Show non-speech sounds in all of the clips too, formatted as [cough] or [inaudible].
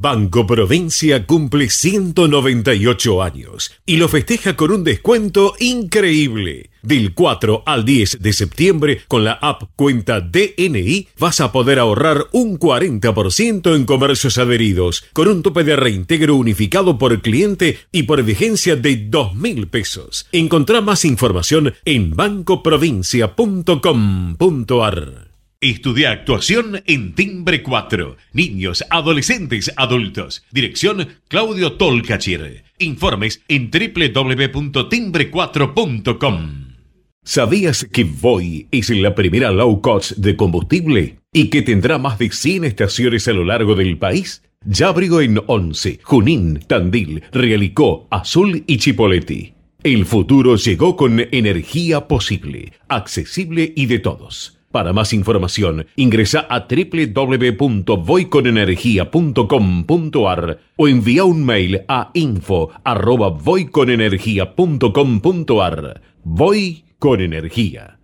Banco Provincia cumple 198 años y lo festeja con un descuento increíble. Del 4 al 10 de septiembre, con la app Cuenta DNI, vas a poder ahorrar un 40% en comercios adheridos, con un tope de reintegro unificado por cliente y por vigencia de 2.000 pesos. Encontrá más información en bancoprovincia.com.ar. Estudia actuación en Timbre 4. Niños, adolescentes, adultos. Dirección Claudio Tolcachir. Informes en www.timbre4.com. ¿Sabías que Voy es la primera low cost de combustible y que tendrá más de 100 estaciones a lo largo del país? Ya abrió en Once, Junín, Tandil, Realicó, Azul y Chipoleti. El futuro llegó con energía posible, accesible y de todos. Para más información, ingresa a www.voyconenergia.com.ar o envía un mail a info@voyconenergia.com.ar. Voy con energía.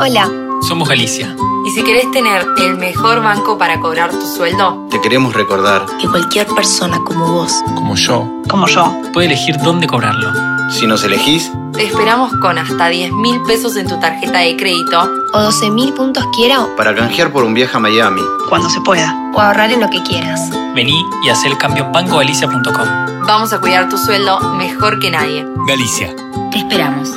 Hola, Somos Galicia. y si querés tener el mejor banco para cobrar tu sueldo, Te queremos recordar, que cualquier persona como vos, Como yo. como yo, Puede elegir dónde cobrarlo. si nos elegís, te esperamos con hasta 10 mil pesos en tu tarjeta de crédito o 12.000 puntos quiera o para canjear por un viaje a Miami. cuando se pueda. o ahorrar en lo que quieras. Vení y haz el cambio en bancogalicia.com. Vamos a cuidar tu sueldo mejor que nadie. Galicia. Te esperamos.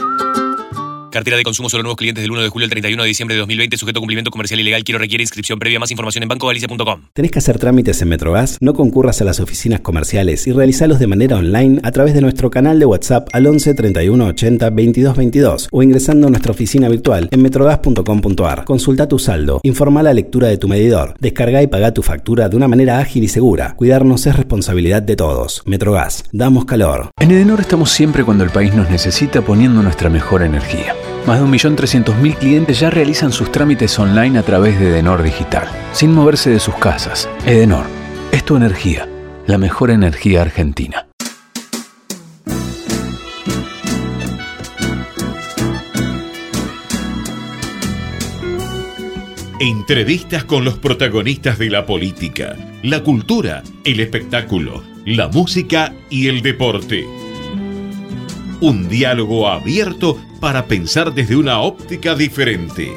Cartera de consumo solo nuevos clientes del 1 de julio al 31 de diciembre de 2020, sujeto a cumplimiento comercial ilegal. Quiero requiere inscripción previa. Más información en bancogalicia.com. ¿Tenés que hacer trámites en Metrogas? No concurras a las oficinas comerciales y realizalos de manera online a través de nuestro canal de WhatsApp al 11 31 80 22 22 o ingresando a nuestra oficina virtual en metrogas.com.ar. Consulta tu saldo, informa la lectura de tu medidor, descarga y paga tu factura de una manera ágil y segura. Cuidarnos es responsabilidad de todos. Metrogas, damos calor. En Edenor estamos siempre cuando el país nos necesita poniendo nuestra mejor energía. Más de 1.300.000 clientes ya realizan sus trámites online a través de Edenor Digital, sin moverse de sus casas. Edenor, es tu energía, la mejor energía argentina. Entrevistas con los protagonistas de la política, la cultura, el espectáculo, la música y el deporte. Un diálogo abierto para pensar desde una óptica diferente.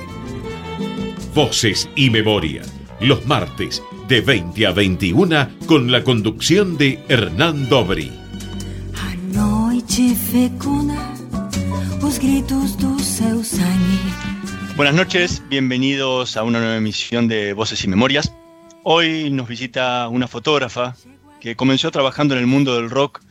Voces y memoria, los martes de 20 a 21 con la conducción de Hernán Dobri. A noite fecunda os gritos do seu sangue. Buenas noches, bienvenidos a una nueva emisión de Voces y Memorias. Hoy nos visita una fotógrafa que comenzó trabajando en el mundo del rock,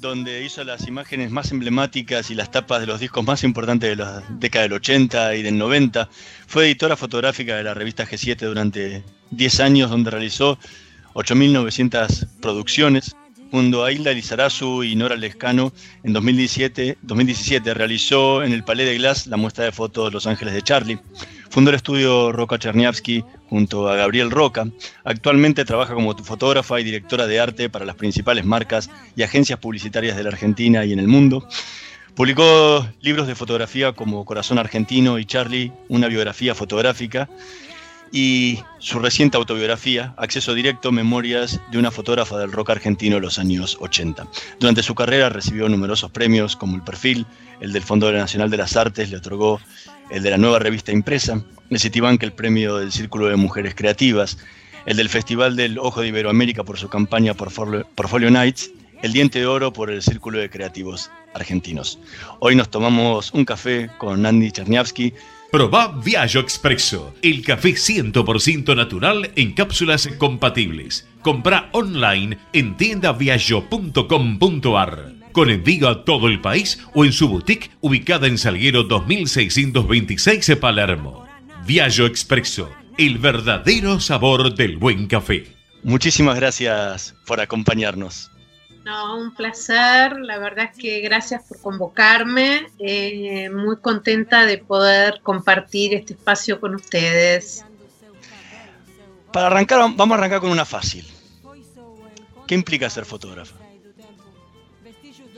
donde hizo las imágenes más emblemáticas y las tapas de los discos más importantes de la década del 80 y del 90. Fue editora fotográfica de la revista G7 durante 10 años, donde realizó 8.900 producciones. Junto a Hilda Lizarazu y Nora Lescano, en 2017, 2017 realizó en el Palais de Glass la muestra de fotos Los Ángeles de Charlie. Fundó el estudio Roca Cherniavsky junto a Gabriel Roca. Actualmente trabaja como fotógrafa y directora de arte para las principales marcas y agencias publicitarias de la Argentina y en el mundo. Publicó libros de fotografía como Corazón Argentino y Charlie, una biografía fotográfica, y su reciente autobiografía, Acceso Directo, Memorias de una fotógrafa del rock argentino de los años 80. Durante su carrera recibió numerosos premios como el Perfil, el del Fondo Nacional de las Artes, le otorgó el de la nueva revista impresa, el Citibank el premio del Círculo de Mujeres Creativas, el del Festival del Ojo de Iberoamérica por su campaña Portfolio, Portfolio Nights, el Diente de Oro por el Círculo de Creativos Argentinos. Hoy nos tomamos un café con Andy Cherniavsky, Probá Viaggio Expresso, el café 100% natural en cápsulas compatibles. Compra online en tiendaviaggio.com.ar con envío a todo el país o en su boutique ubicada en Salguero 2626 de Palermo. Viaggio Expresso, el verdadero sabor del buen café. muchísimas gracias por acompañarnos. No, un placer. La verdad es que gracias por convocarme. Eh, muy contenta de poder compartir este espacio con ustedes. Para arrancar, vamos a arrancar con una fácil. ¿Qué implica ser fotógrafa?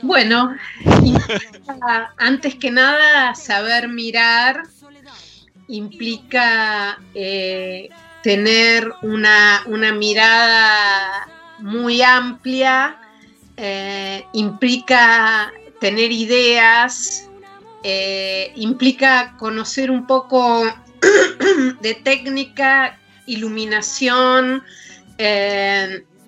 Bueno, antes que nada, saber mirar implica eh, tener una, una mirada muy amplia, eh, implica tener ideas, eh, implica conocer un poco [clears throat] de técnica, iluminación,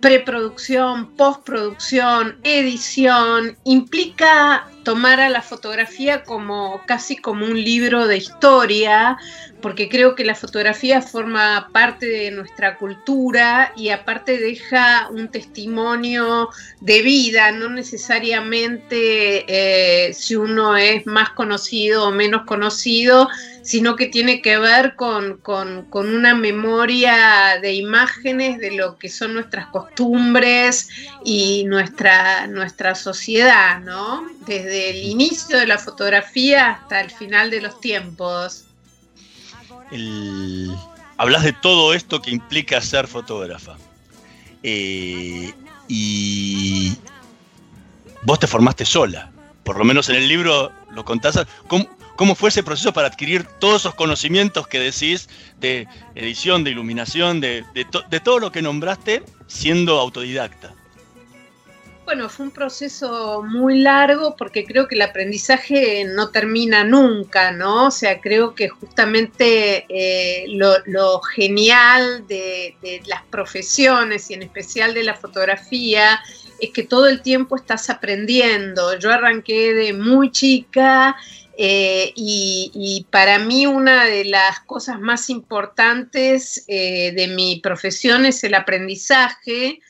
preproducción, postproducción, edición, implica tomar a la fotografía como casi como un libro de historia, porque creo que la fotografía forma parte de nuestra cultura y aparte deja un testimonio de vida, no necesariamente eh, si uno es más conocido o menos conocido, sino que tiene que ver con, una memoria de imágenes de lo que son nuestras costumbres y nuestra, nuestra sociedad, ¿no? Desde el inicio de la fotografía hasta el final de los tiempos. Hablas de todo esto que implica ser fotógrafa. Eh, y vos te formaste sola. Por lo menos en el libro lo contás. ¿Cómo, ¿Cómo fue ese proceso para adquirir todos esos conocimientos que decís de edición, de iluminación, de, todo lo que nombraste siendo autodidacta? Bueno, fue un proceso muy largo porque creo que el aprendizaje no termina nunca, ¿no? O sea, creo que justamente eh, lo, genial de, de, las profesiones y en especial de la fotografía es que todo el tiempo estás aprendiendo. Yo arranqué de muy chica eh, y, para mí una de las cosas más importantes eh, de mi profesión es el aprendizaje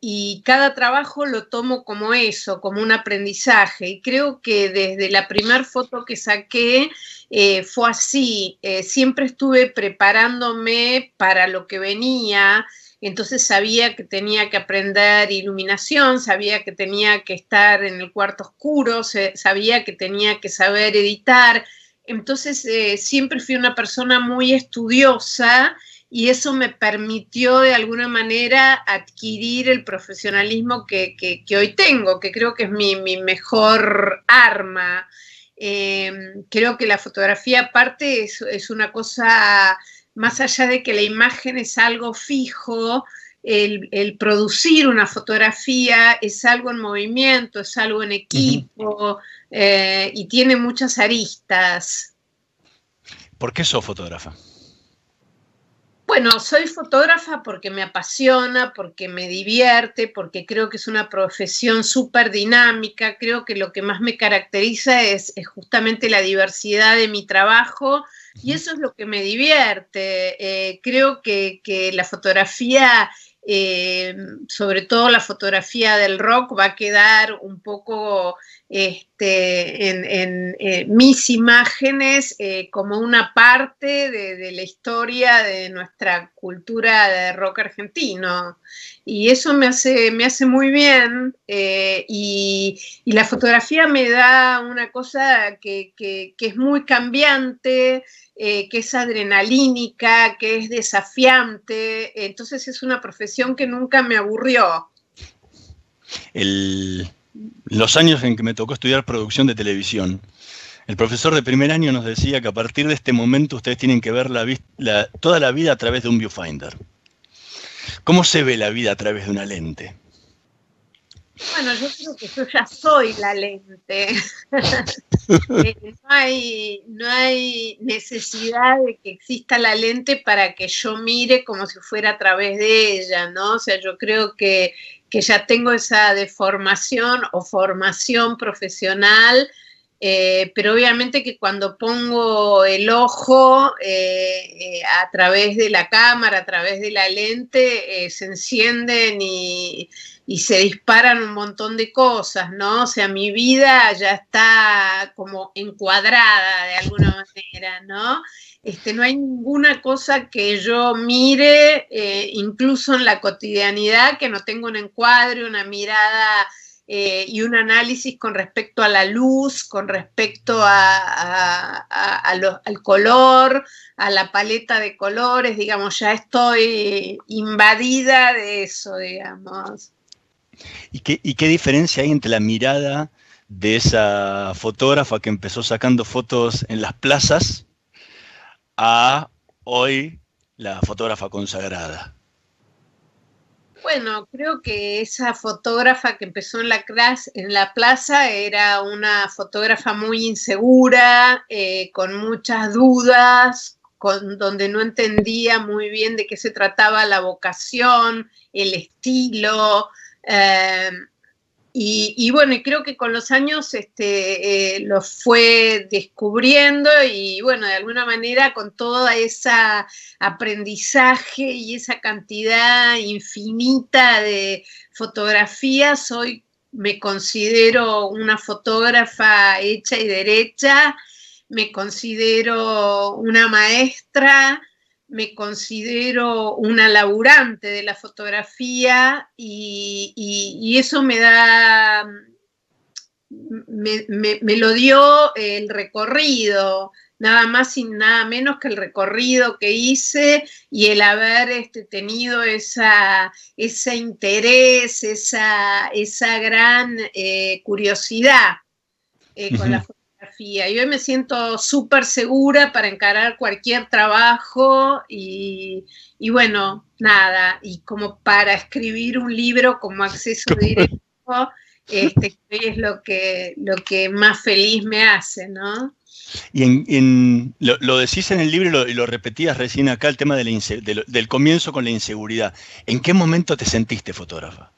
y cada trabajo lo tomo como eso, como un aprendizaje. Y creo que desde la primera foto que saqué eh, fue así. siempre estuve preparándome para lo que venía entonces sabía que tenía que aprender iluminación, sabía que tenía que estar en el cuarto oscuro, sabía que tenía que saber editar. Entonces eh, siempre fui una persona muy estudiosa y eso me permitió de alguna manera adquirir el profesionalismo que, hoy tengo, que creo que es mi, mejor arma. Em, creo que la fotografía aparte es una cosa más allá de que la imagen es algo fijo, el, producir una fotografía es algo en movimiento, es algo en equipo eh, y tiene muchas aristas. ¿Por qué sos fotógrafa? Bueno, soy fotógrafa porque me apasiona, porque me divierte, porque creo que es una profesión súper dinámica. Creo que lo que más me caracteriza es, es justamente la diversidad de mi trabajo y eso es lo que me divierte. Eh, creo que, la fotografía, eh, sobre todo la fotografía del rock, va a quedar un poco este, en, eh, mis imágenes como una parte de, la historia de nuestra cultura de rock argentino. Y eso me hace, me hace muy bien y, la fotografía me da una cosa que, que es muy cambiante, eh, que es adrenalínica, que es desafiante. Entonces es una profesión que nunca me aburrió. Los años en que me tocó estudiar producción de televisión, el profesor de primer año nos decía que a partir de este momento ustedes tienen que ver toda la vida a través de un viewfinder. ¿Cómo se ve la vida a través de una lente? Bueno, yo creo que yo ya soy la lente. [laughs] [laughs] Eh, no, hay, no hay necesidad de que exista la lente para que yo mire como si fuera a través de ella, ¿no? O sea, yo creo que, ya tengo esa deformación o formación profesional, eh, pero obviamente que cuando pongo el ojo eh, a través de la cámara, a través de la lente, se encienden y se disparan un montón de cosas, ¿no? O sea, mi vida ya está como encuadrada de alguna manera, ¿no? Este, no hay ninguna cosa que yo mire, eh, incluso en la cotidianidad, que no tenga un encuadre, una mirada eh, y un análisis con respecto a la luz, con respecto a, al color, a la paleta de colores, digamos, ya estoy invadida de eso, digamos. ¿Y qué, diferencia hay entre la mirada de esa fotógrafa que empezó sacando fotos en las plazas a hoy la fotógrafa consagrada? Bueno, creo que esa fotógrafa que empezó en la, clase, en la plaza era una fotógrafa muy insegura, eh, con muchas dudas, con, donde no entendía muy bien de qué se trataba la vocación, el estilo. Eh, y, bueno, y creo que con los años este, eh, lo fue descubriendo y bueno, de alguna manera con todo ese aprendizaje y esa cantidad infinita de fotografías, hoy me considero una fotógrafa hecha y derecha, me considero una maestra, me considero una laburante de la fotografía y, eso me da, me, lo dio el recorrido, nada más y nada menos que el recorrido que hice y el haber este, tenido esa, ese interés, esa, esa gran eh, curiosidad eh, con la fotografía y hoy me siento súper segura para encarar cualquier trabajo y, bueno, nada, y como para escribir un libro como acceso [laughs] directo, este, es lo que, lo que más feliz me hace, ¿no? Y en, lo, decís en el libro y lo, repetías recién acá, el tema del comienzo con la inseguridad. ¿En qué momento te sentiste fotógrafa?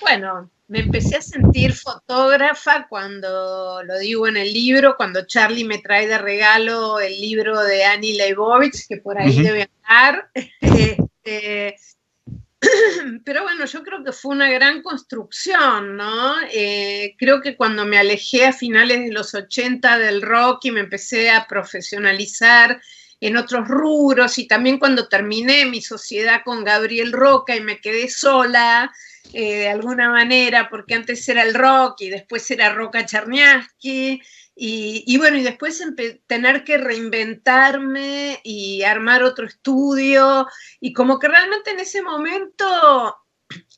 Bueno, me empecé a sentir fotógrafa cuando, lo digo en el libro, cuando Charlie me trae de regalo el libro de Annie Leibovitz, que por ahí debe andar. [laughs] Este, pero bueno, yo creo que fue una gran construcción, ¿no? Eh, creo que cuando me alejé a finales de los 80 del rock y me empecé a profesionalizar en otros rubros y también cuando terminé mi sociedad con Gabriel Roca y me quedé sola, eh, de alguna manera, porque antes era el rock y después era Roca Charniaski. Y, bueno, y después tener que reinventarme y armar otro estudio. Y como que realmente en ese momento,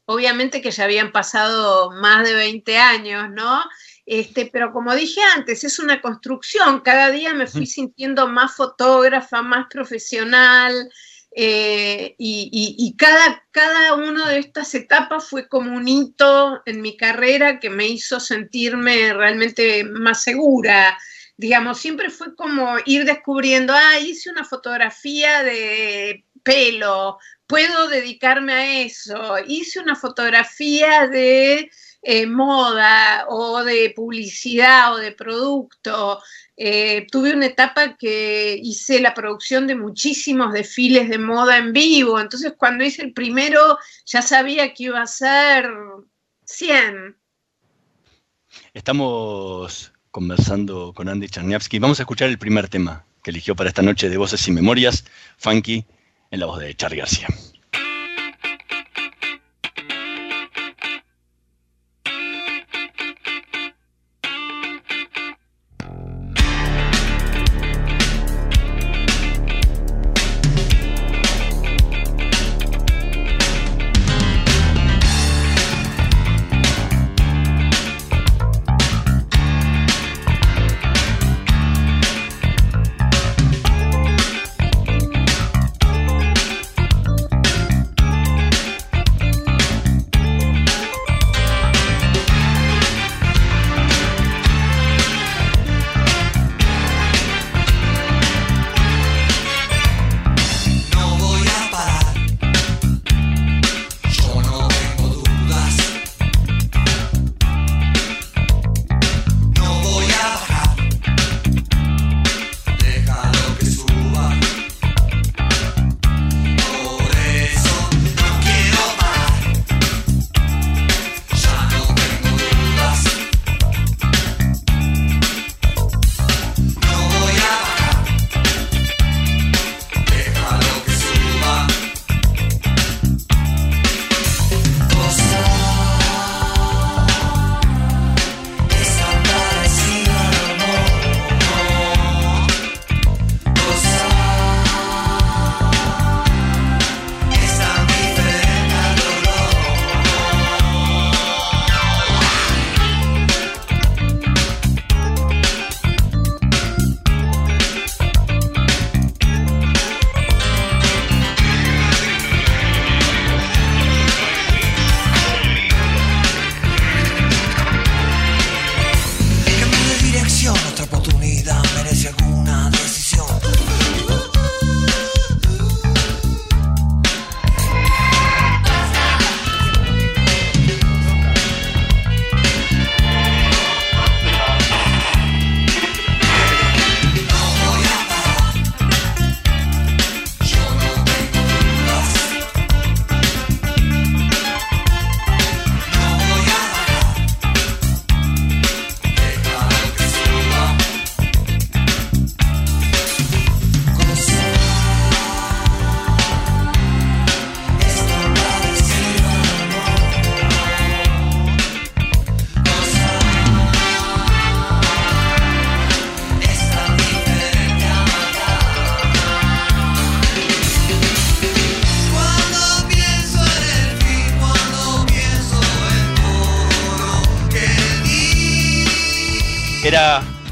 obviamente que ya habían pasado más de 20 años, ¿no? Este, pero como dije antes, es una construcción. Cada día me fui sintiendo más fotógrafa, más profesional. Eh, y, cada, cada una de estas etapas fue como un hito en mi carrera que me hizo sentirme realmente más segura. Digamos, siempre fue como ir descubriendo, ah, hice una fotografía de pelo, puedo dedicarme a eso, hice una fotografía de eh, moda o de publicidad o de producto. Eh, tuve una etapa que hice la producción de muchísimos desfiles de moda en vivo, entonces cuando hice el primero ya sabía que iba a ser 100. Estamos conversando con Andy Charniavsky. Vamos a escuchar el primer tema que eligió para esta noche de Voces y Memorias, Funky, en la voz de Charlie García.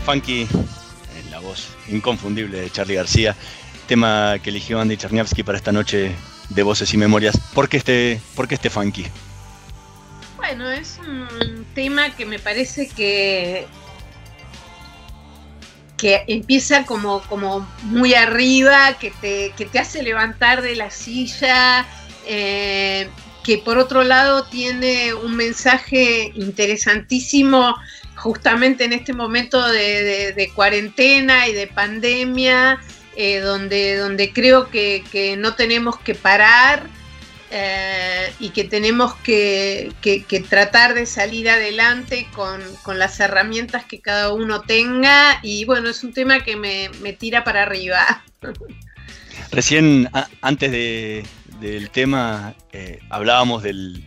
Funky, en la voz inconfundible de Charlie García, tema que eligió Andy Cherniavsky para esta noche de Voces y Memorias. ¿Por qué este, por qué este Funky? Bueno, es un tema que me parece que que empieza como, como muy arriba, que te, que te hace levantar de la silla, eh, que por otro lado tiene un mensaje interesantísimo justamente en este momento de, cuarentena y de pandemia, eh, donde, donde creo que, que, no tenemos que parar eh, y que tenemos que, tratar de salir adelante con, las herramientas que cada uno tenga y bueno, es un tema que me, tira para arriba. Recién, antes del tema, eh, hablábamos del,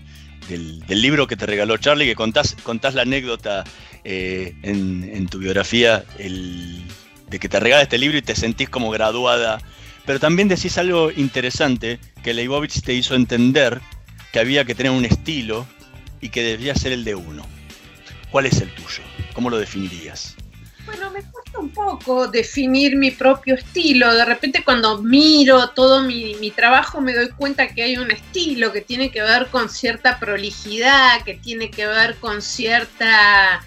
libro que te regaló Charlie, que contás la anécdota eh, en, tu biografía de que te regala este libro y te sentís como graduada pero también decís algo interesante que Leibovitz te hizo entender que había que tener un estilo y que debía ser el de uno. ¿Cuál es el tuyo? ¿Cómo lo definirías? Bueno, me cuesta un poco definir mi propio estilo. De repente cuando miro todo mi, trabajo me doy cuenta que hay un estilo que tiene que ver con cierta prolijidad, que tiene que ver con cierta...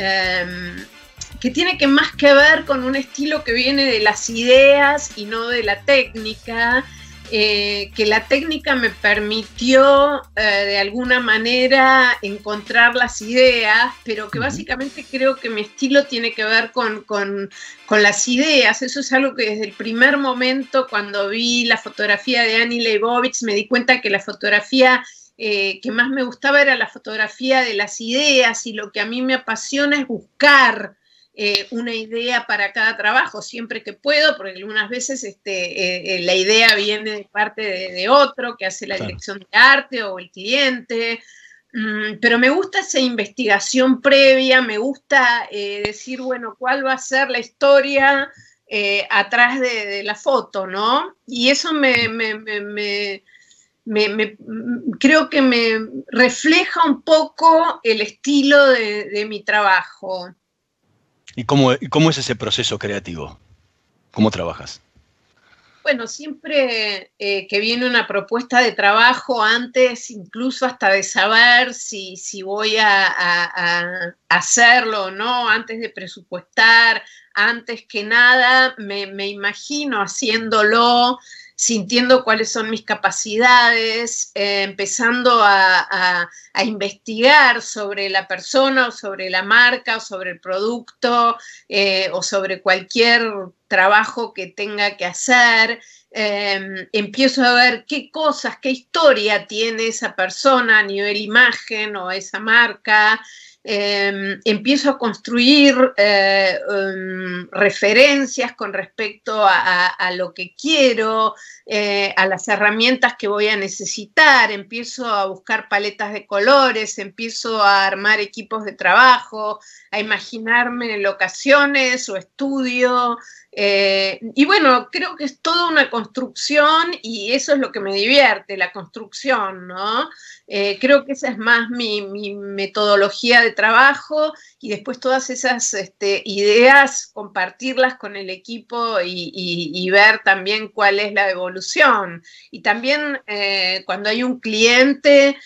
Em, que tiene que más que ver con un estilo que viene de las ideas y no de la técnica, eh, que la técnica me permitió eh, de alguna manera encontrar las ideas, pero que básicamente creo que mi estilo tiene que ver con, las ideas. Eso es algo que desde el primer momento, cuando vi la fotografía de Annie Leibovitz, me di cuenta que la fotografía eh, que más me gustaba era la fotografía de las ideas y lo que a mí me apasiona es buscar eh, una idea para cada trabajo siempre que puedo, porque algunas veces este, eh, eh, la idea viene de parte de, otro que hace la dirección de arte o el cliente. Mm, pero me gusta esa investigación previa, me gusta decir, bueno, cuál va a ser la historia atrás de, la foto, ¿no? Y eso me, creo que me refleja un poco el estilo de mi trabajo. ¿Y cómo, cómo es ese proceso creativo? ¿Cómo trabajas? Bueno, siempre eh, que viene una propuesta de trabajo, antes incluso hasta de saber si, si voy a, hacerlo o no, antes de presupuestar, antes que nada, me, me imagino haciéndolo, sintiendo cuáles son mis capacidades, eh, empezando a, investigar sobre la persona o sobre la marca o sobre el producto eh, o sobre cualquier trabajo que tenga que hacer. Em, empiezo a ver qué cosas, qué historia tiene esa persona a nivel imagen o esa marca. Em, empiezo a construir eh, em, referencias con respecto a, lo que quiero, eh, a las herramientas que voy a necesitar, empiezo a buscar paletas de colores, empiezo a armar equipos de trabajo, a imaginarme locaciones o estudio. Eh, y bueno, creo que es toda una construcción y eso es lo que me divierte, la construcción, ¿no? Creo que esa es más mi, metodología trabajo y después todas esas este, ideas, compartirlas con el equipo y, ver también cuál es la evolución. Y también eh, cuando hay un cliente,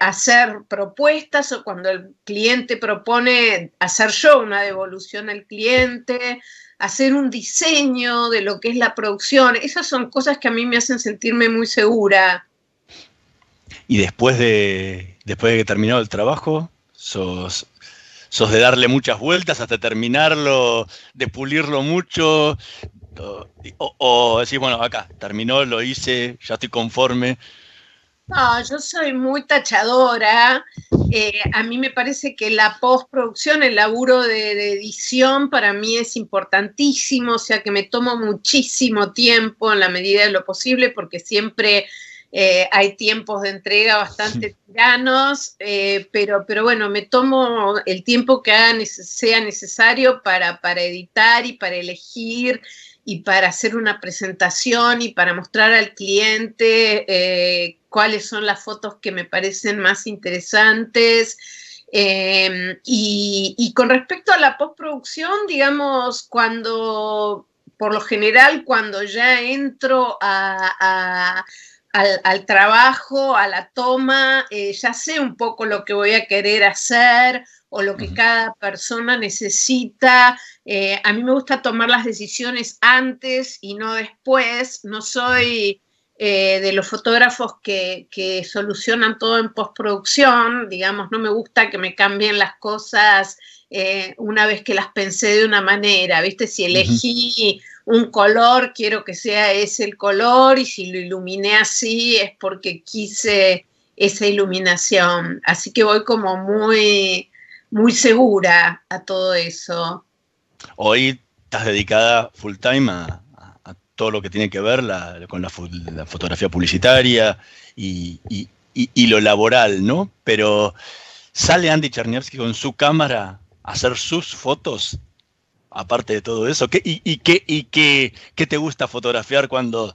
hacer propuestas o cuando el cliente propone hacer yo una devolución al cliente hacer un diseño de lo que es la producción. Esas son cosas que a mí me hacen sentirme muy segura. Y después de, después de que terminado el trabajo, sos, sos de darle muchas vueltas hasta terminarlo, de pulirlo mucho, o, o decir, bueno, acá, terminó, lo hice, ya estoy conforme. No, yo soy muy tachadora. Eh, a mí me parece que la postproducción, el laburo de, edición para mí es importantísimo, o sea que me tomo muchísimo tiempo en la medida de lo posible porque siempre eh, hay tiempos de entrega bastante tiranos, eh, pero, pero bueno, me tomo el tiempo que sea necesario para, para editar y para elegir y para hacer una presentación y para mostrar al cliente cuáles son las fotos que me parecen más interesantes. Em, y, con respecto a la postproducción, digamos, cuando, por lo general, cuando ya entro al, trabajo, a la toma, eh, ya sé un poco lo que voy a querer hacer o lo que cada persona necesita. Eh, a mí me gusta tomar las decisiones antes y no después. No soy eh, de los fotógrafos que, solucionan todo en postproducción, digamos, no me gusta que me cambien las cosas una vez que las pensé de una manera, ¿viste? Si elegí un color, quiero que sea ese el color y si lo iluminé así es porque quise esa iluminación. Así que voy como muy, muy segura a todo eso. Hoy estás dedicada full time a, todo lo que tiene que ver con la, fotografía publicitaria y, lo laboral, ¿no? Pero sale Andy Cherniavsky con su cámara a hacer sus fotos, aparte de todo eso. y, qué, qué, te gusta fotografiar cuando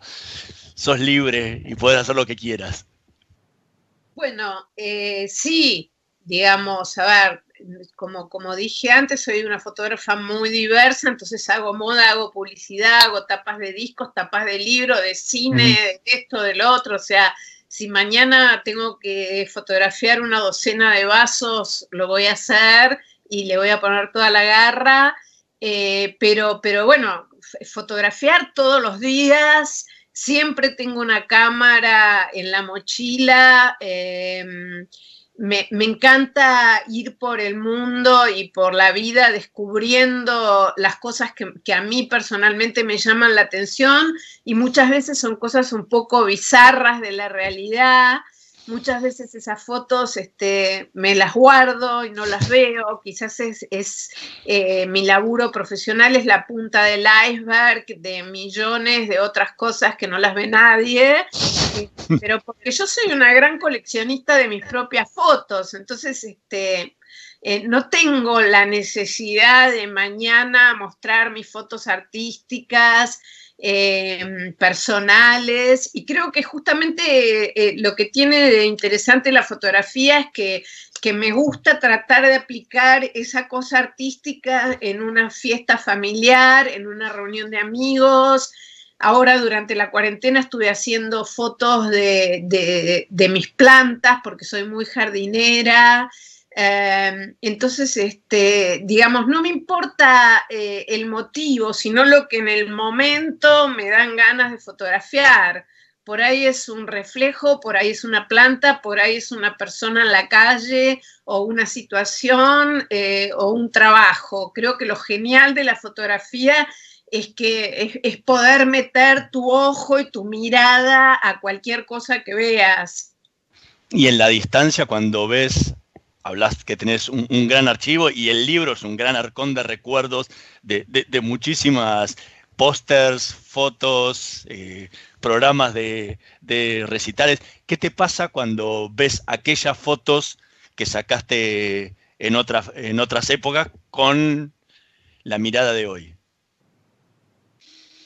sos libre y puedes hacer lo que quieras? Bueno, eh, sí, digamos, a ver, como, como dije antes, soy una fotógrafa muy diversa, entonces hago moda, hago publicidad, hago tapas de discos, tapas de libros, de cine, de esto, del otro, o sea, si mañana tengo que fotografiar una docena de vasos, lo voy a hacer y le voy a poner toda la garra, eh, pero, pero bueno, fotografiar todos los días, siempre tengo una cámara en la mochila. Eh, me, encanta ir por el mundo y por la vida descubriendo las cosas que, a mí personalmente me llaman la atención y muchas veces son cosas un poco bizarras de la realidad muchas veces esas fotos este, me las guardo y no las veo, quizás es, eh, mi laburo profesional es la punta del iceberg de millones de otras cosas que no las ve nadie, [laughs] pero porque yo soy una gran coleccionista de mis propias fotos, entonces este, eh, no tengo la necesidad de mañana mostrar mis fotos artísticas, Em, personales y creo que justamente eh, lo que tiene de interesante la fotografía es que, que, me gusta tratar de aplicar esa cosa artística en una fiesta familiar, en una reunión de amigos. Ahora durante la cuarentena estuve haciendo fotos de, de, de mis plantas porque soy muy jardinera. Em, entonces, este, digamos, no me importa eh, el motivo, sino lo que en el momento me dan ganas de fotografiar. Por ahí es un reflejo, por ahí es una planta, por ahí es una persona en la calle o una situación eh, o un trabajo. Creo que lo genial de la fotografía es que es poder meter tu ojo y tu mirada a cualquier cosa que veas. Y en la distancia, cuando ves hablas que tenés un, gran archivo y el libro es un gran arcón de recuerdos de, muchísimas pósters, fotos, eh, programas de, recitales. ¿Qué te pasa cuando ves aquellas fotos que sacaste en otras, en otras épocas con la mirada de hoy?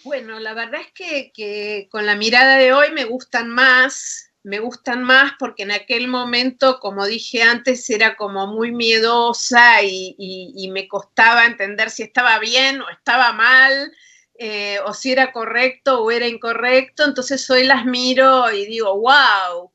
Bueno, la verdad es que, que con la mirada de hoy me gustan más me gustan más porque en aquel momento, como dije antes, era como muy miedosa y, me costaba entender si estaba bien o estaba mal, eh, o si era correcto o era incorrecto. Entonces hoy las miro y digo, wow,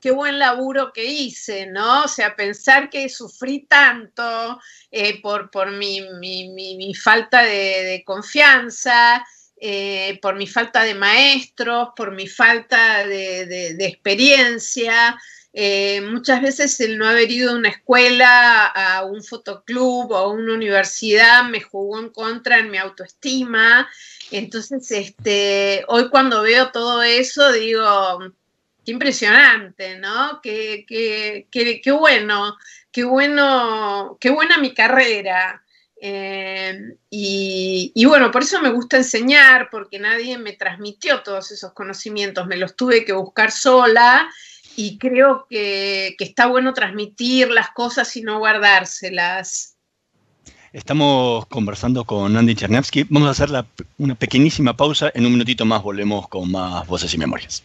qué buen laburo que hice, ¿no? O sea, pensar que sufrí tanto eh, por mi, falta de confianza eh, por mi falta de maestros, por mi falta de, experiencia. Eh, muchas veces el no haber ido a una escuela, a un fotoclub o a una universidad me jugó en contra en mi autoestima. Entonces, este, hoy cuando veo todo eso, digo, qué impresionante, ¿no? Qué, qué, qué, bueno, qué bueno, qué buena mi carrera. Eh, y, bueno, por eso me gusta enseñar, porque nadie me transmitió todos esos conocimientos, me los tuve que buscar sola y creo que, está bueno transmitir las cosas y no guardárselas. Estamos conversando con Andy Chernevsky. Vamos a hacer una pequeñísima pausa. En un minutito más volvemos con más voces y memorias.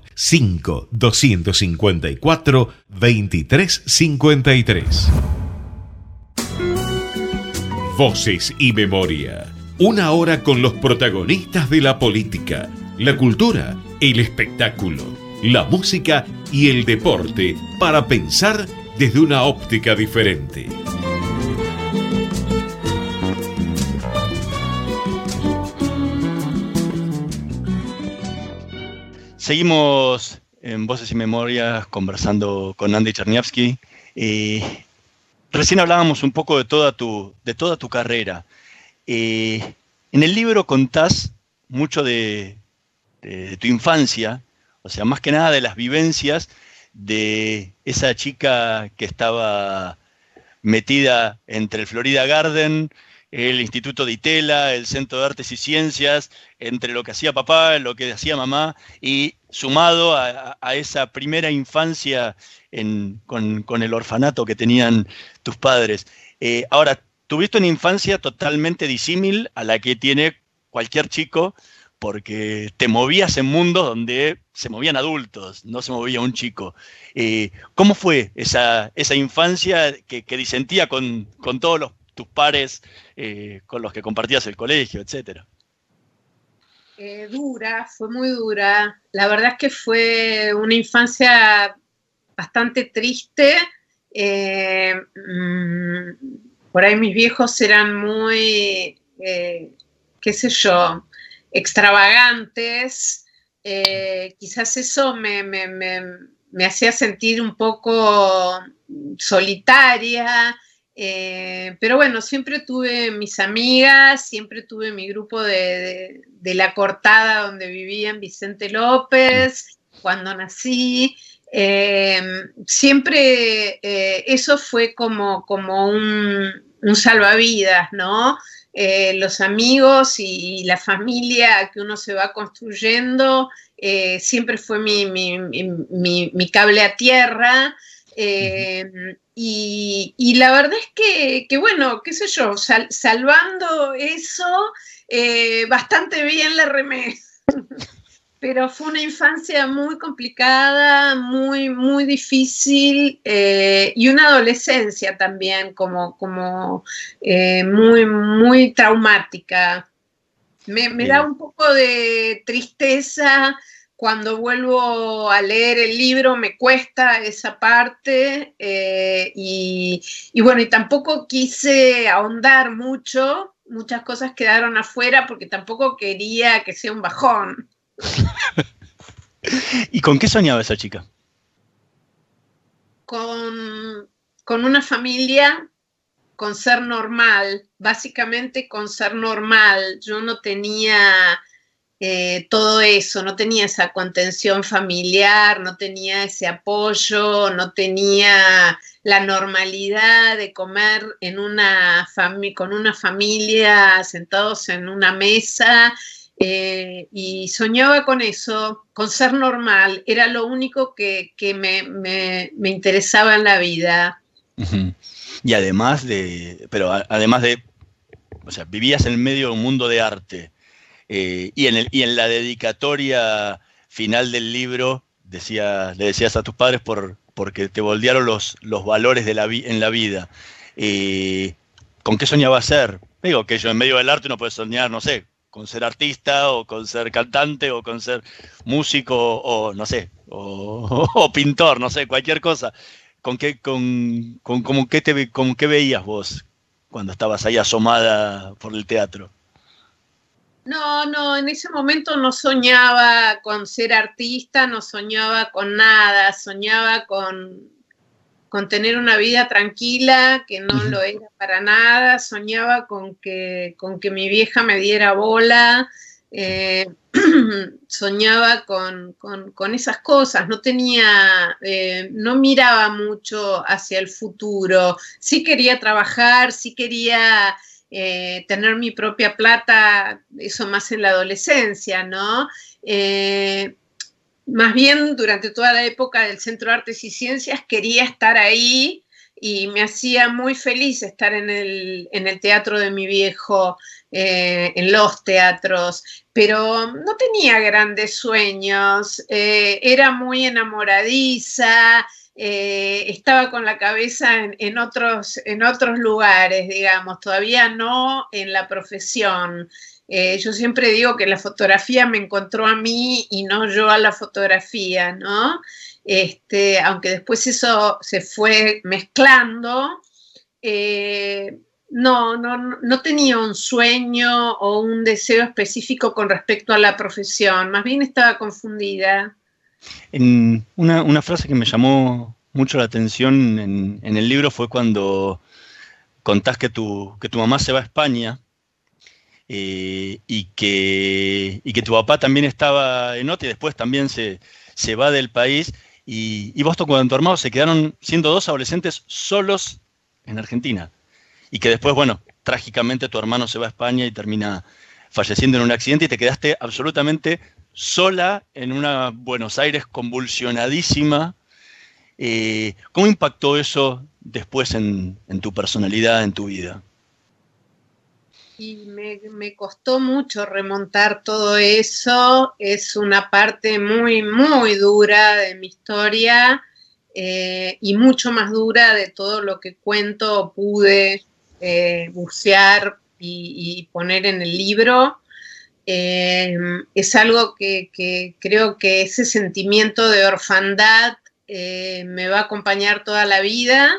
5 254 2353. Voces y memoria. Una hora con los protagonistas de la política, la cultura, el espectáculo, la música y el deporte para pensar desde una óptica diferente. Seguimos en Voces y Memorias conversando con Andy Cherniavsky. Recién hablábamos un poco de toda tu, de toda tu carrera. En el libro contás mucho de, tu infancia, o sea, más que nada de las vivencias de esa chica que estaba metida entre el Florida Garden, el Instituto de Itela, el Centro de Artes y Ciencias, entre lo que hacía papá, lo que hacía mamá, y sumado a, esa primera infancia con, el orfanato que tenían tus padres. Eh, ahora, tuviste una infancia totalmente disímil a la que tiene cualquier chico, porque te movías en mundos donde se movían adultos, no se movía un chico. Eh, ¿Cómo fue esa, infancia que, disentía con, con todos los tus pares eh, con los que compartías el colegio, etcétera? Eh, dura, fue muy dura. La verdad es que fue una infancia bastante triste. Eh, mm, por ahí mis viejos eran muy, qué sé yo, extravagantes. quizás eso me, me, hacía sentir un poco solitaria. Eh, pero bueno, siempre tuve mis amigas, siempre tuve mi grupo de, la cortada donde vivía en Vicente López, cuando nací. Eh, siempre eh, eso fue como, como un, salvavidas, ¿no? los amigos y, la familia que uno se va construyendo siempre fue mi, mi, cable a tierra. Y, la verdad es que, bueno, qué sé yo, salvando eso, eh, bastante bien la remé. [laughs] Pero fue una infancia muy complicada, muy, muy difícil eh, y una adolescencia también como, como eh, muy, muy traumática. Me, me da un poco de tristeza cuando vuelvo a leer el libro me cuesta esa parte eh, y, bueno, y tampoco quise ahondar mucho, muchas cosas quedaron afuera porque tampoco quería que sea un bajón. [laughs] ¿Y con qué soñaba esa chica? Con, con una familia, con ser normal, básicamente con ser normal. Yo no tenía eh, todo eso, no tenía esa contención familiar, no tenía ese apoyo, no tenía la normalidad de comer en una con una familia sentados en una mesa eh, y soñaba con eso, con ser normal, era lo único que, me, interesaba en la vida. Y además de, pero además de, o sea, vivías en medio de un mundo de arte eh, y, en el, y en la dedicatoria final del libro decía, le decías a tus padres por, porque te voltearon los, los valores de la en la vida. Eh, ¿Con qué soñaba ser? Digo que yo en medio del arte uno puede soñar, no sé, con ser artista o con ser cantante o con ser músico o no sé, o, [laughs] pintor, no sé, cualquier cosa. ¿Con qué, con, con, qué te, con qué veías vos cuando estabas ahí asomada por el teatro? No, no, en ese momento no soñaba con ser artista, no soñaba con nada, soñaba con, con tener una vida tranquila, que no lo era para nada, soñaba con que, con que mi vieja me diera bola, eh, [clears throat] soñaba con, esas cosas, no tenía, eh, no miraba mucho hacia el futuro, sí quería trabajar, sí quería eh, tener mi propia plata, eso más en la adolescencia, ¿no? más bien durante toda la época del Centro de Artes y Ciencias quería estar ahí y me hacía muy feliz estar en el, en el teatro de mi viejo, eh, en los teatros, pero no tenía grandes sueños, eh, era muy enamoradiza, eh, estaba con la cabeza en, otros, en otros lugares, digamos, todavía no en la profesión. yo siempre digo que la fotografía me encontró a mí y no yo a la fotografía, ¿no? Este, aunque después eso se fue mezclando, eh, no, no, no tenía un sueño o un deseo específico con respecto a la profesión, más bien estaba confundida. En una, frase que me llamó mucho la atención en, el libro fue cuando contás que tu, que tu mamá se va a España eh, y, que, y que tu papá también estaba en OTI y después también se, se va del país y, vos con tu hermano se quedaron siendo dos adolescentes solos en Argentina. Y que después, bueno, trágicamente tu hermano se va a España y termina falleciendo en un accidente y te quedaste absolutamente sola en una Buenos Aires convulsionadísima. Eh, ¿Cómo impactó eso después en tu personalidad, en tu vida? y me, costó mucho remontar todo eso. Es una parte muy, muy dura de mi historia eh, y mucho más dura de todo lo que cuento pude eh, bucear y, poner en el libro. Eh, es algo que, creo que ese sentimiento de orfandad me va a acompañar toda la vida,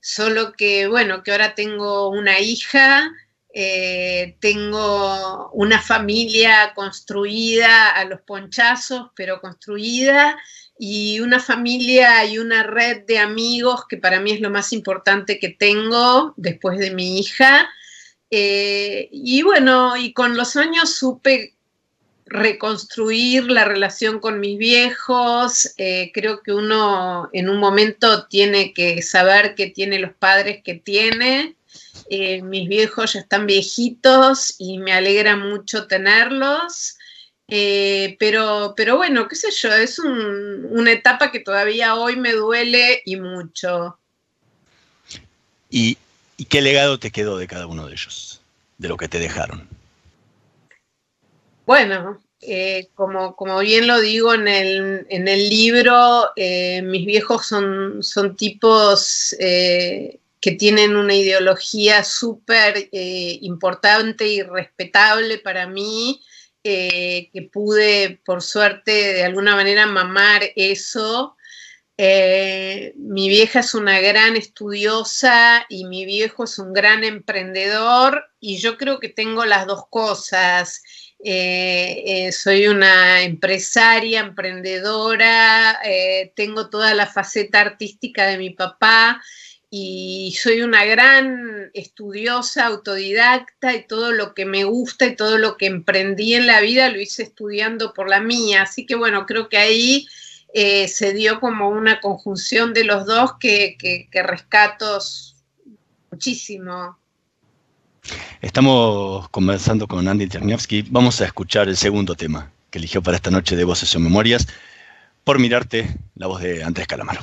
solo que, bueno, que ahora tengo una hija eh, tengo una familia construida a los ponchazos, pero construida, y una familia y una red de amigos que para mí es lo más importante que tengo después de mi hija. Eh, y bueno, y con los años supe reconstruir la relación con mis viejos. Eh, creo que uno en un momento tiene que saber que tiene los padres que tiene eh, mis viejos ya están viejitos y me alegra mucho tenerlos. Pero, pero bueno, qué sé yo, es una etapa que todavía hoy me duele y mucho. ¿Y, qué legado te quedó de cada uno de ellos, de lo que te dejaron? Bueno, eh, como, como, bien lo digo en el, en el libro, mis viejos son, son tipos que tienen una ideología súper eh, importante y respetable para mí, eh, que pude, por suerte, de alguna manera mamar eso. Eh, mi vieja es una gran estudiosa y mi viejo es un gran emprendedor y yo creo que tengo las dos cosas. soy una empresaria, emprendedora, tengo toda la faceta artística de mi papá, y soy una gran estudiosa, autodidacta y todo lo que me gusta y todo lo que emprendí en la vida lo hice estudiando por la mía. Así que bueno, creo que ahí eh, se dio como una conjunción de los dos que, que, rescato muchísimo. Estamos conversando con Andy Cherniavsky. Vamos a escuchar el segundo tema que eligió para esta noche de Voces o Memorias. Por mirarte, la voz de Andrés Calamaro.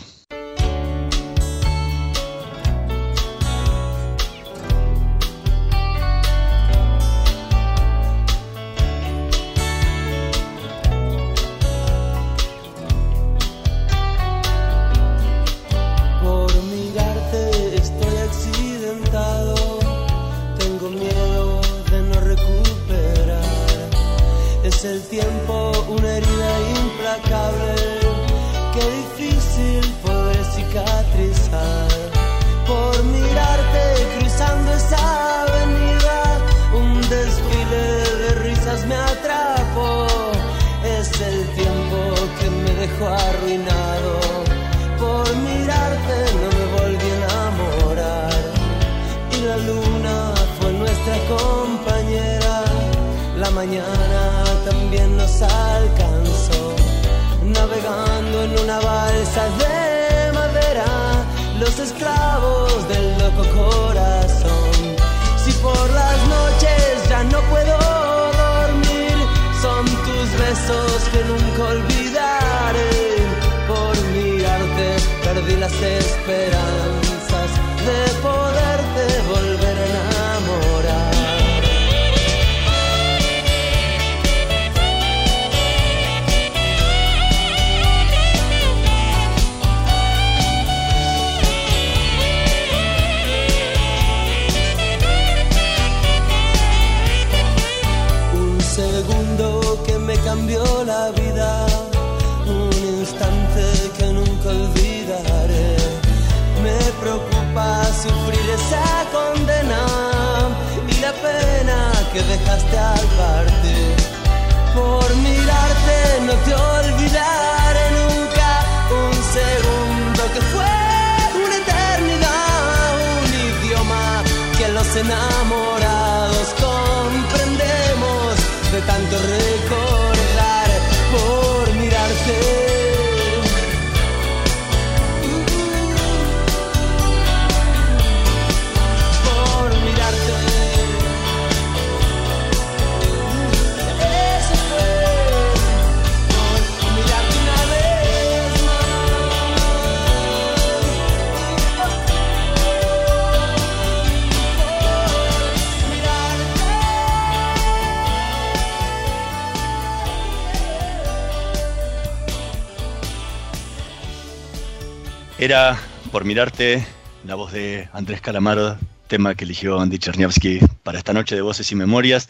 Era, por mirarte, la voz de Andrés Calamaro, tema que eligió Andy Cherniavsky para esta noche de Voces y Memorias.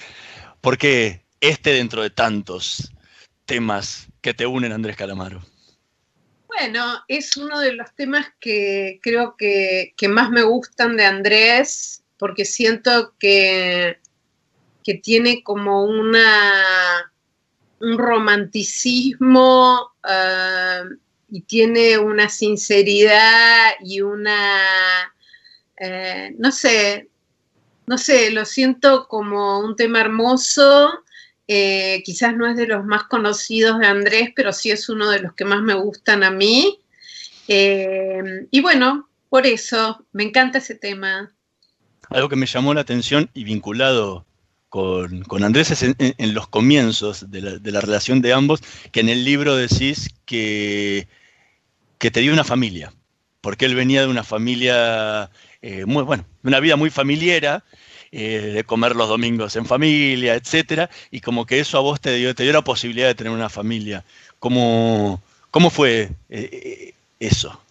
¿Por qué este dentro de tantos temas que te unen, Andrés Calamaro? Bueno, es uno de los temas que creo que, que más me gustan de Andrés, porque siento que, que tiene como una un romanticismo ah, y tiene una sinceridad y una, eh, no sé, no sé, lo siento como un tema hermoso. eh, quizás no es de los más conocidos de Andrés, pero sí es uno de los que más me gustan a mí. Eh, y bueno, por eso me encanta ese tema. Algo que me llamó la atención y vinculado con, con Andrés en, los comienzos de la, de la relación de ambos, que en el libro decís que, que te dio una familia, porque él venía de una familia eh, muy, bueno, una vida muy familiera, eh, de comer los domingos en familia, etcétera, y como que eso a vos te dio, te dio la posibilidad de tener una familia. ¿Cómo, cómo fue eh, eso?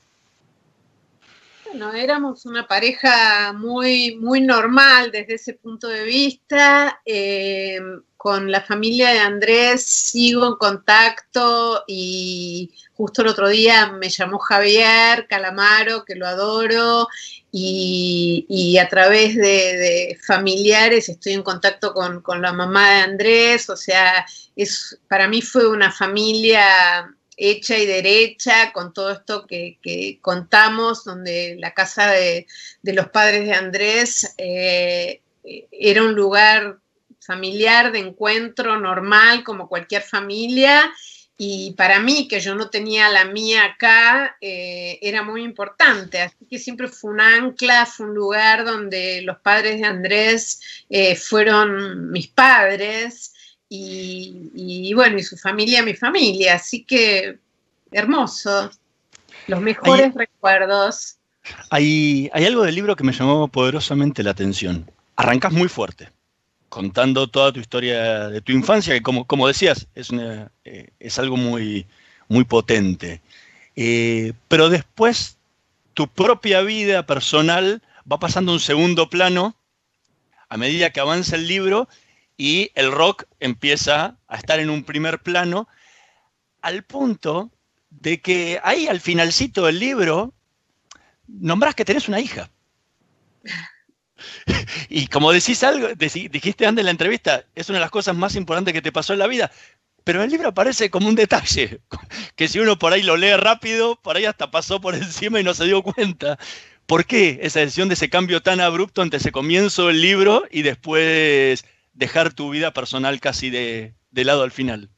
Bueno, éramos una pareja muy, muy normal desde ese punto de vista. Eh, con la familia de Andrés sigo en contacto y justo el otro día me llamó Javier Calamaro, que lo adoro, y, a través de, de, familiares estoy en contacto con, con la mamá de Andrés, o sea, es, para mí fue una familia hecha y derecha con todo esto que, contamos, donde la casa de, de, los padres de Andrés eh, era un lugar familiar de encuentro normal como cualquier familia. Y para mí que yo no tenía la mía acá eh, era muy importante. Así que siempre fue un ancla fue un lugar donde los padres de Andrés eh, fueron mis padres y, y, bueno, y su familia, mi familia, así que hermoso, los mejores hay, recuerdos. Hay, hay algo del libro que me llamó poderosamente la atención. Arrancás muy fuerte, contando toda tu historia de tu infancia, que como, como decías, es, una, eh, es algo muy, muy potente. Eh, pero después tu propia vida personal va pasando a un segundo plano a medida que avanza el libro y el rock empieza a estar en un primer plano al punto de que ahí al finalcito del libro nombrás que tenés una hija. [laughs] y como decís algo, dijiste antes en la entrevista, es una de las cosas más importantes que te pasó en la vida, pero el libro aparece como un detalle, [laughs] que si uno por ahí lo lee rápido, por ahí hasta pasó por encima y no se dio cuenta. ¿Por qué esa decisión de ese cambio tan abrupto entre ese comienzo del libro y después dejar tu vida personal casi de, de lado al final?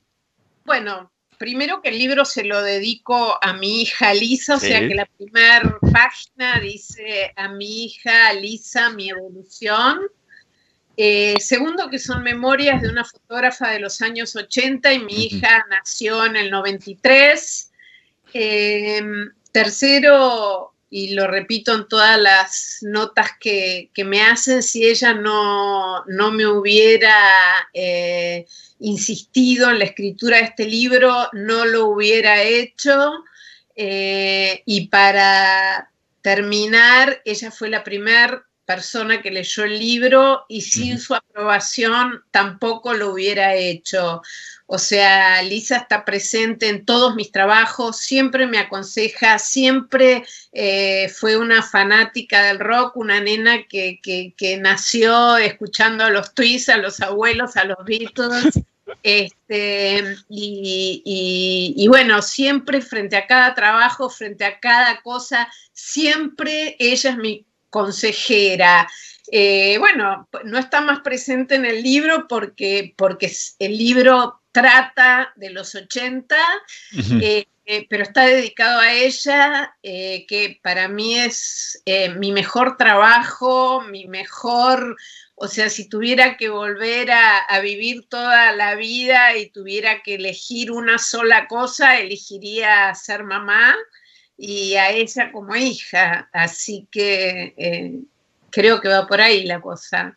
Bueno, primero que el libro se lo dedico a mi hija Lisa, o sea que la primera página dice a mi hija Lisa, mi evolución. Eh, segundo, que son memorias de una fotógrafa de los años 80 y mi hija nació en el 93. Eh, tercero, y lo repito en todas las notas que, que me hacen, si ella no, no me hubiera eh, insistido en la escritura de este libro, no lo hubiera hecho. Eh, y para terminar, ella fue la primera persona que leyó el libro y sin su aprobación tampoco lo hubiera hecho. O sea, Lisa está presente en todos mis trabajos, siempre me aconseja, siempre eh, fue una fanática del rock, una nena que, que- que nació escuchando a los Twists, a los abuelos, a los Beatles. [laughs] Este, y, y- y bueno, siempre frente a cada trabajo, frente a cada cosa, siempre ella es mi consejera. Eh, bueno, no está más presente en el libro porque, porque el libro trata de los 80, eh, eh, pero está dedicado a ella, que para mí es mi mejor trabajo, mi mejor, o sea, si tuviera que volver a, a vivir toda la vida y tuviera que elegir una sola cosa, elegiría ser mamá y a ella como hija. Así que eh, creo que va por ahí la cosa.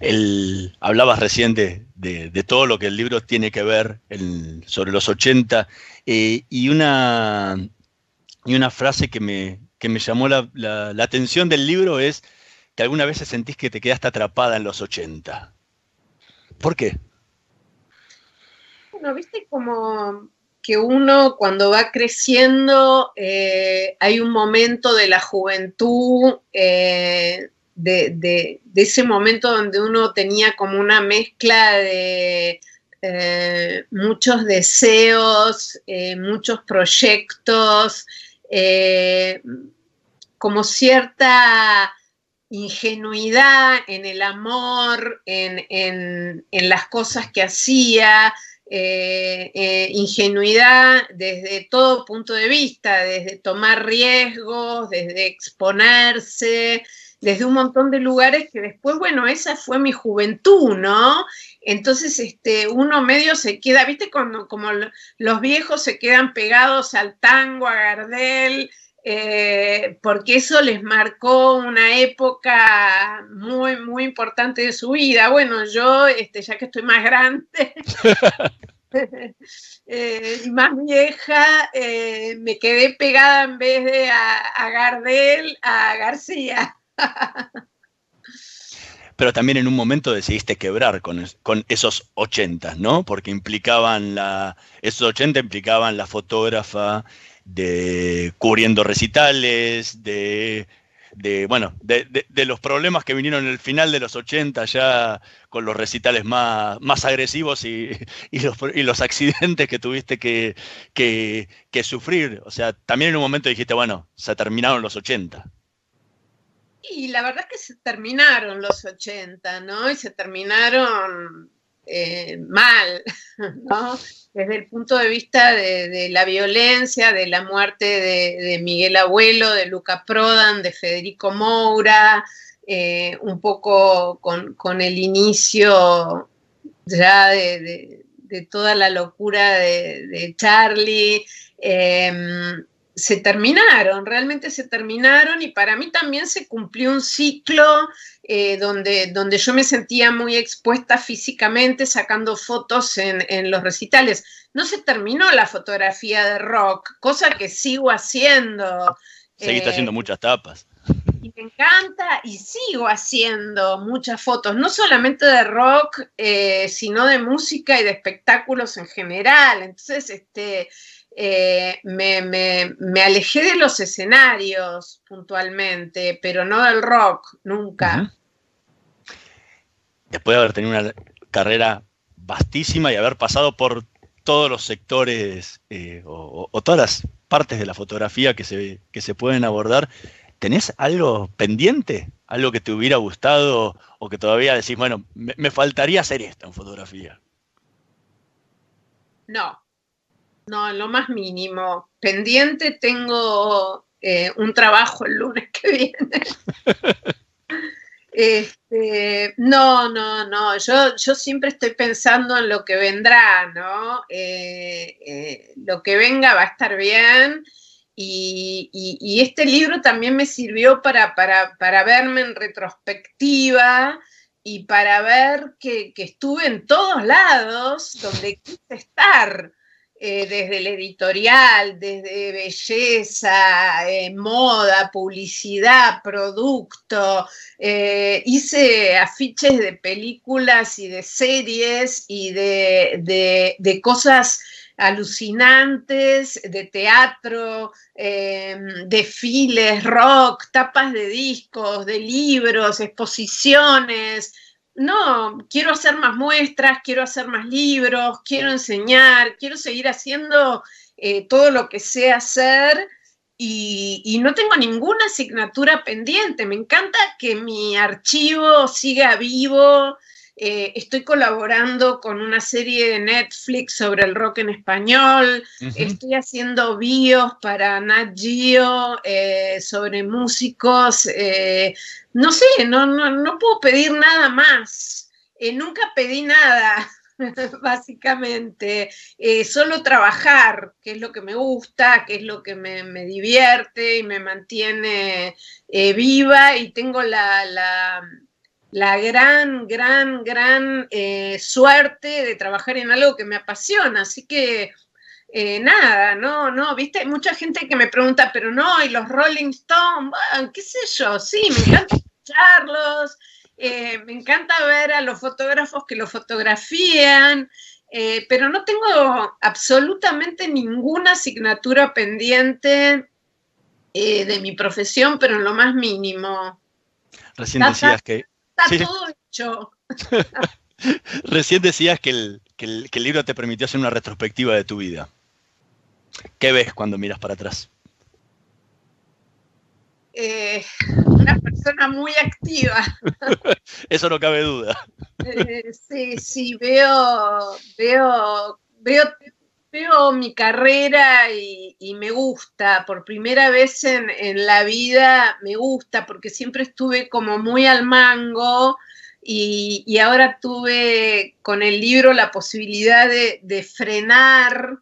El, hablabas recién de, de- de todo lo que el libro tiene que ver en- sobre los 80 eh, y, una, y una frase que me, que me llamó la, la- la atención del libro es que algunas veces sentís que te quedaste atrapada en los 80. ¿Por qué? Bueno, viste como que uno cuando va creciendo eh, hay un momento de la juventud, eh, de, de- ese momento donde uno tenía como una mezcla de eh, muchos deseos, muchos proyectos, como cierta ingenuidad en el amor, en, en- en las cosas que hacía, eh, eh, ingenuidad desde todo punto de vista, desde tomar riesgos, desde exponerse, desde un montón de lugares que después, bueno, esa fue mi juventud, ¿no? Entonces, este, uno medio se queda, viste, como, como lo- los viejos se quedan pegados al tango, a Gardel, eh, porque eso les marcó una época muy, muy importante de su vida. Bueno, yo, este, ya que estoy más grande [laughs] eh, y más vieja, eh, me quedé pegada en vez de a, a Gardel, a García. [laughs] Pero también en un momento decidiste quebrar con, con esos 80, ¿no? Porque implicaban la. Esos 80 implicaban la fotógrafa de cubriendo recitales, de. de, bueno, de, de- los problemas que vinieron en el final de los 80 ya con los recitales más, más agresivos y, [laughs] y los, y los accidentes que tuviste que, que, que sufrir. O sea, también en un momento dijiste, bueno, se terminaron los 80. Y la verdad es que se terminaron los 80, ¿no? Y se terminaron eh, mal, [laughs] ¿no? Desde el punto de vista de, la violencia, de la muerte de, Miguel Abuelo, de Luca Prodan, de Federico Moura, eh, un poco con, el inicio ya de, toda la locura de, Charlie. em, se terminaron, realmente se terminaron y para mí también se cumplió un ciclo eh, donde, donde yo me sentía muy expuesta físicamente sacando fotos en, en los recitales. No se terminó la fotografía de rock, cosa que sigo haciendo. Seguiste Eh, haciendo muchas tapas. y me encanta y sigo haciendo muchas fotos, no solamente de rock, eh, sino de música y de espectáculos en general. Entonces, este, eh, me, me- me alejé de los escenarios puntualmente, pero no del rock, nunca. después de haber tenido una carrera vastísima y haber pasado por todos los sectores eh, o, o todas las partes de la fotografía que se, que se pueden abordar, ¿tenés algo pendiente? ¿Algo que te hubiera gustado o que todavía decís, bueno, me, me faltaría hacer esto en fotografía? No, No, lo más mínimo. Pendiente tengo eh, un trabajo el lunes que viene. [laughs] Este, no, no, no, yo, yo siempre estoy pensando en lo que vendrá, ¿no? Eh, eh, lo que venga va a estar bien y, y- y este libro también me sirvió para, para, para verme en retrospectiva y para ver que, que estuve en todos lados donde quise estar eh, desde el editorial, desde belleza, eh, moda, publicidad, producto. eh, hice afiches de películas y de series y de, de- cosas alucinantes, de teatro, desfiles, rock, tapas de discos, de libros, exposiciones. No, quiero hacer más muestras, quiero hacer más libros, quiero enseñar, quiero seguir haciendo eh, todo lo que sé hacer y, y no tengo ninguna asignatura pendiente. Me encanta que mi archivo siga vivo. Eh, estoy colaborando con una serie de Netflix sobre el rock en español. Estoy haciendo bios para Nat Geo eh, sobre músicos. eh, no sé, no, no, no puedo pedir nada más. Nunca pedí nada, [laughs] básicamente. Solo trabajar, que es lo que me gusta, que es lo que me, me divierte y me mantiene viva y tengo la, la- la gran, gran, gran eh, suerte de trabajar en algo que me apasiona. Así que eh, nada, no, no, viste, hay mucha gente que me pregunta, pero no, y los Rolling Stones, bueno, qué sé yo, sí, me encanta escucharlos, eh, me encanta ver a los fotógrafos que lo fotografían, eh, pero no tengo absolutamente ninguna asignatura pendiente de mi profesión, pero en lo más mínimo. Recién decías que. Está Sí. todo hecho. [laughs] Recién decías que el, que el- que el libro te permitió hacer una retrospectiva de tu vida. ¿Qué ves cuando miras para atrás? Eh, una persona muy activa. [laughs] Eso no cabe duda. Eh, sí, sí, veo, veo, veo, veo mi carrera y, me gusta. Por primera vez en, en la vida me gusta, porque siempre estuve como muy al mango y, y ahora tuve con el libro la posibilidad de, de frenar,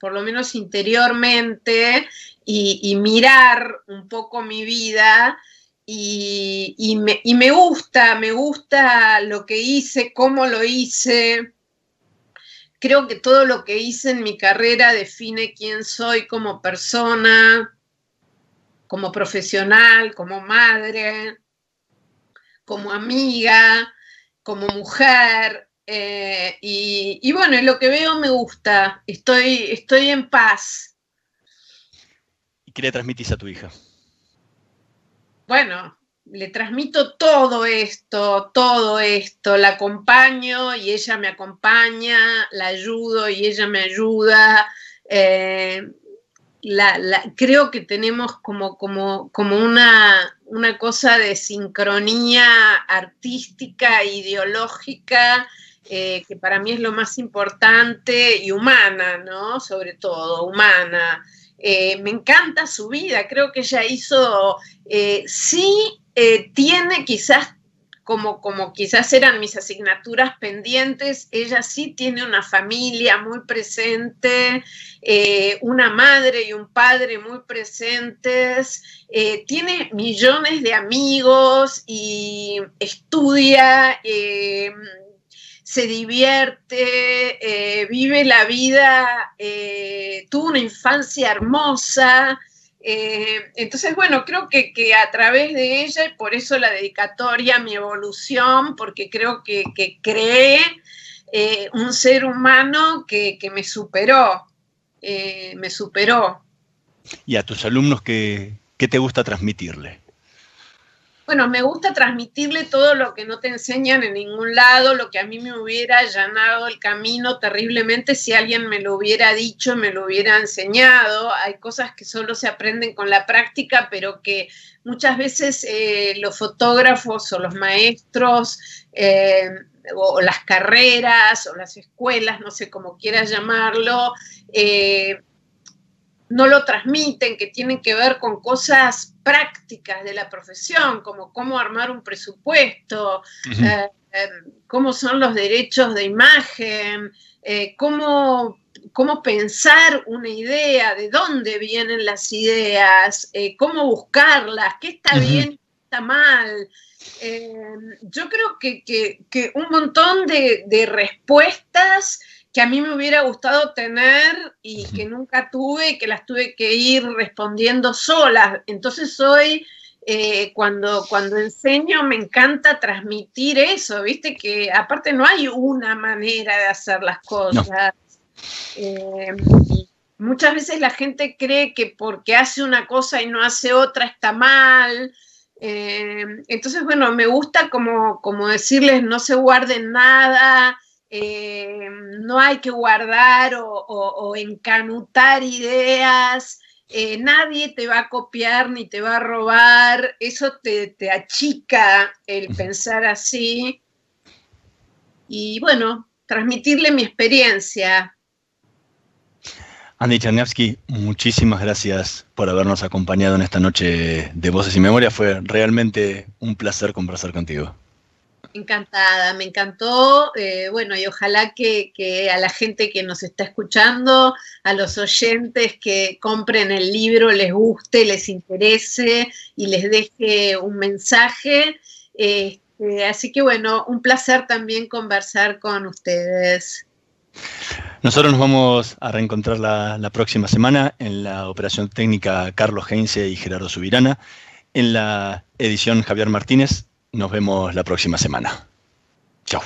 por lo menos interiormente, y, y mirar un poco mi vida y me, y me gusta, me gusta lo que hice, cómo lo hice. Creo que todo lo que hice en mi carrera define quién soy como persona, como profesional, como madre, como amiga, como mujer. eh, y, y bueno, lo que veo me gusta, estoy, estoy en paz. ¿Y qué le transmitís a tu hija? bueno, le transmito todo esto, todo esto, la acompaño y ella me acompaña, la ayudo y ella me ayuda. eh, creo que tenemos como, como, como una, una cosa de sincronía artística, ideológica, eh, que para mí es lo más importante y humana, ¿no? Sobre todo, humana. Eh, me encanta su vida, creo que ella hizo, sí eh, tiene quizás, como, como quizás eran mis asignaturas pendientes, ella sí tiene una familia muy presente, eh, una madre y un padre muy presentes, eh, tiene millones de amigos y estudia. se divierte, vive la vida, eh, tuvo una infancia hermosa. Eh, entonces, bueno, creo que, que a través de ella, y por eso la dedicatoria, mi evolución, porque creo que, que creé eh, un ser humano que, que me superó, eh, me superó. Y a tus alumnos, ¿qué, qué te gusta transmitirle? Bueno, me gusta transmitirle todo lo que no te enseñan en ningún lado, lo que a mí me hubiera allanado el camino terriblemente si alguien me lo hubiera dicho, me lo hubiera enseñado. Hay cosas que solo se aprenden con la práctica, pero que muchas veces eh, los fotógrafos o los maestros eh, o, las carreras o las escuelas, no sé cómo quieras llamarlo, eh, no lo transmiten, que tienen que ver con cosas prácticas de la profesión, como cómo armar un presupuesto, eh, eh, cómo son los derechos de imagen, eh, cómo, cómo, pensar una idea, de dónde vienen las ideas, cómo buscarlas, qué está bien y qué está mal. yo creo que, que, un montón de, de respuestas que a mí me hubiera gustado tener y que nunca tuve y que las tuve que ir respondiendo solas. Entonces hoy, eh, cuando, cuando enseño, me encanta transmitir eso, viste que aparte no hay una manera de hacer las cosas. Eh, muchas veces la gente cree que porque hace una cosa y no hace otra está mal. Eh, entonces, bueno, me gusta como, como decirles, no se guarden nada, eh, no hay que guardar o, encanutar ideas, eh, nadie te va a copiar ni te va a robar, eso te, achica el pensar así. Y bueno, transmitirle mi experiencia. Andy Cherniavsky, muchísimas gracias por habernos acompañado en esta noche de Voces y Memoria. Fue realmente un placer conversar contigo. Encantada, me encantó. Eh, bueno, y ojalá que, a la gente que nos está escuchando, a los oyentes que compren el libro, les guste, les interese y les deje un mensaje. Este, así que bueno, un placer también conversar con ustedes. Nosotros nos vamos a reencontrar la, la próxima semana en la operación técnica Carlos Heinze y Gerardo Subirana, en la edición Javier Martínez nos vemos la próxima semana. Chao.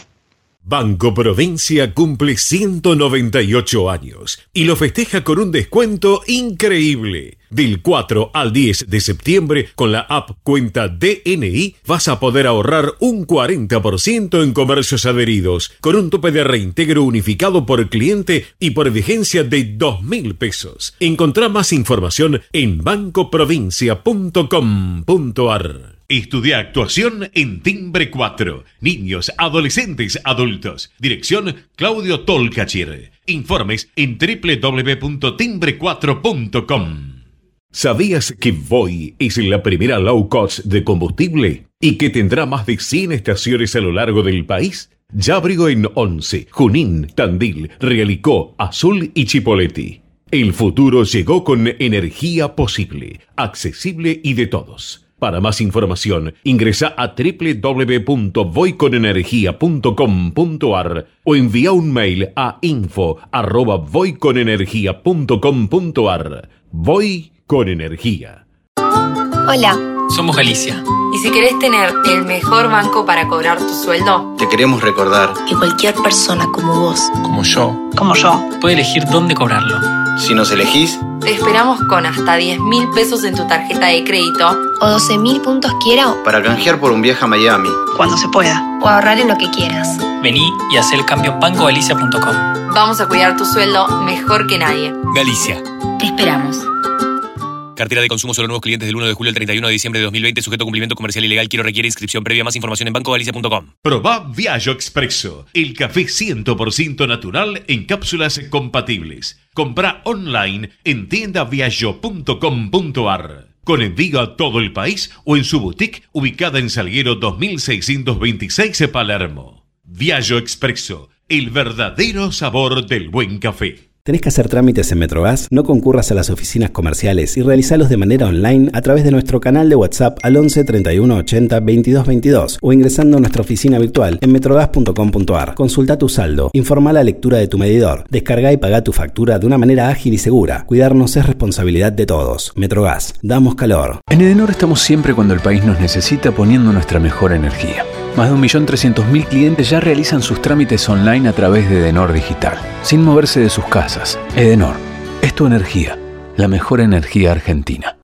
Banco Provincia cumple 198 años y lo festeja con un descuento increíble. Del 4 al 10 de septiembre, con la app Cuenta DNI, vas a poder ahorrar un 40% en comercios adheridos, con un tope de reintegro unificado por cliente y por vigencia de 2.000 pesos. Encontrá más información en bancoprovincia.com.ar. Estudia actuación en Timbre 4. Niños, adolescentes, adultos. Dirección Claudio Tolcachir. Informes en www.timbre4.com. ¿Sabías que Voy es la primera low cost de combustible y que tendrá más de 100 estaciones a lo largo del país? Ya abrió en Once, Junín, Tandil, Realicó, Azul y Chipoleti. El futuro llegó con energía posible, accesible y de todos. Para más información, ingresa a www.voyconenergia.com.ar o envía un mail a info@voyconenergia.com.ar. Voy con energía. Hola. Somos Galicia. Y si querés tener el mejor banco para cobrar tu sueldo, te queremos recordar que cualquier persona como vos, como yo, como yo, puede elegir dónde cobrarlo. Si nos elegís, te esperamos con hasta 10 mil pesos en tu tarjeta de crédito o 12 mil puntos quiera para canjear por un viaje a Miami. Cuando se pueda. O ahorrar en lo que quieras. Vení y haz el cambio en bancogalicia.com. Vamos a cuidar tu sueldo mejor que nadie. Galicia. Te esperamos. Cartera de consumo solo nuevos clientes del 1 de julio al 31 de diciembre de 2020, sujeto a cumplimiento comercial ilegal. Quiero requiere inscripción previa. Más información en bancogalicia.com. Proba Viaggio Expresso, el café 100% natural en cápsulas compatibles. Compra online en tiendaviaggio.com.ar. Con envío a todo el país o en su boutique ubicada en Salguero 2626 Palermo. Viaggio Expresso, el verdadero sabor del buen café. ¿Tenés que hacer trámites en Metrogas? No concurras a las oficinas comerciales y realizalos de manera online a través de nuestro canal de WhatsApp al 11 31 80 22 22 o ingresando a nuestra oficina virtual en metrogas.com.ar. Consulta tu saldo, informa la lectura de tu medidor, descarga y paga tu factura de una manera ágil y segura. Cuidarnos es responsabilidad de todos. Metrogas, damos calor. En Edenor estamos siempre cuando el país nos necesita poniendo nuestra mejor energía. Más de 1.300.000 clientes ya realizan sus trámites online a través de Edenor Digital, sin moverse de sus casas. Edenor, es tu energía, la mejor energía argentina.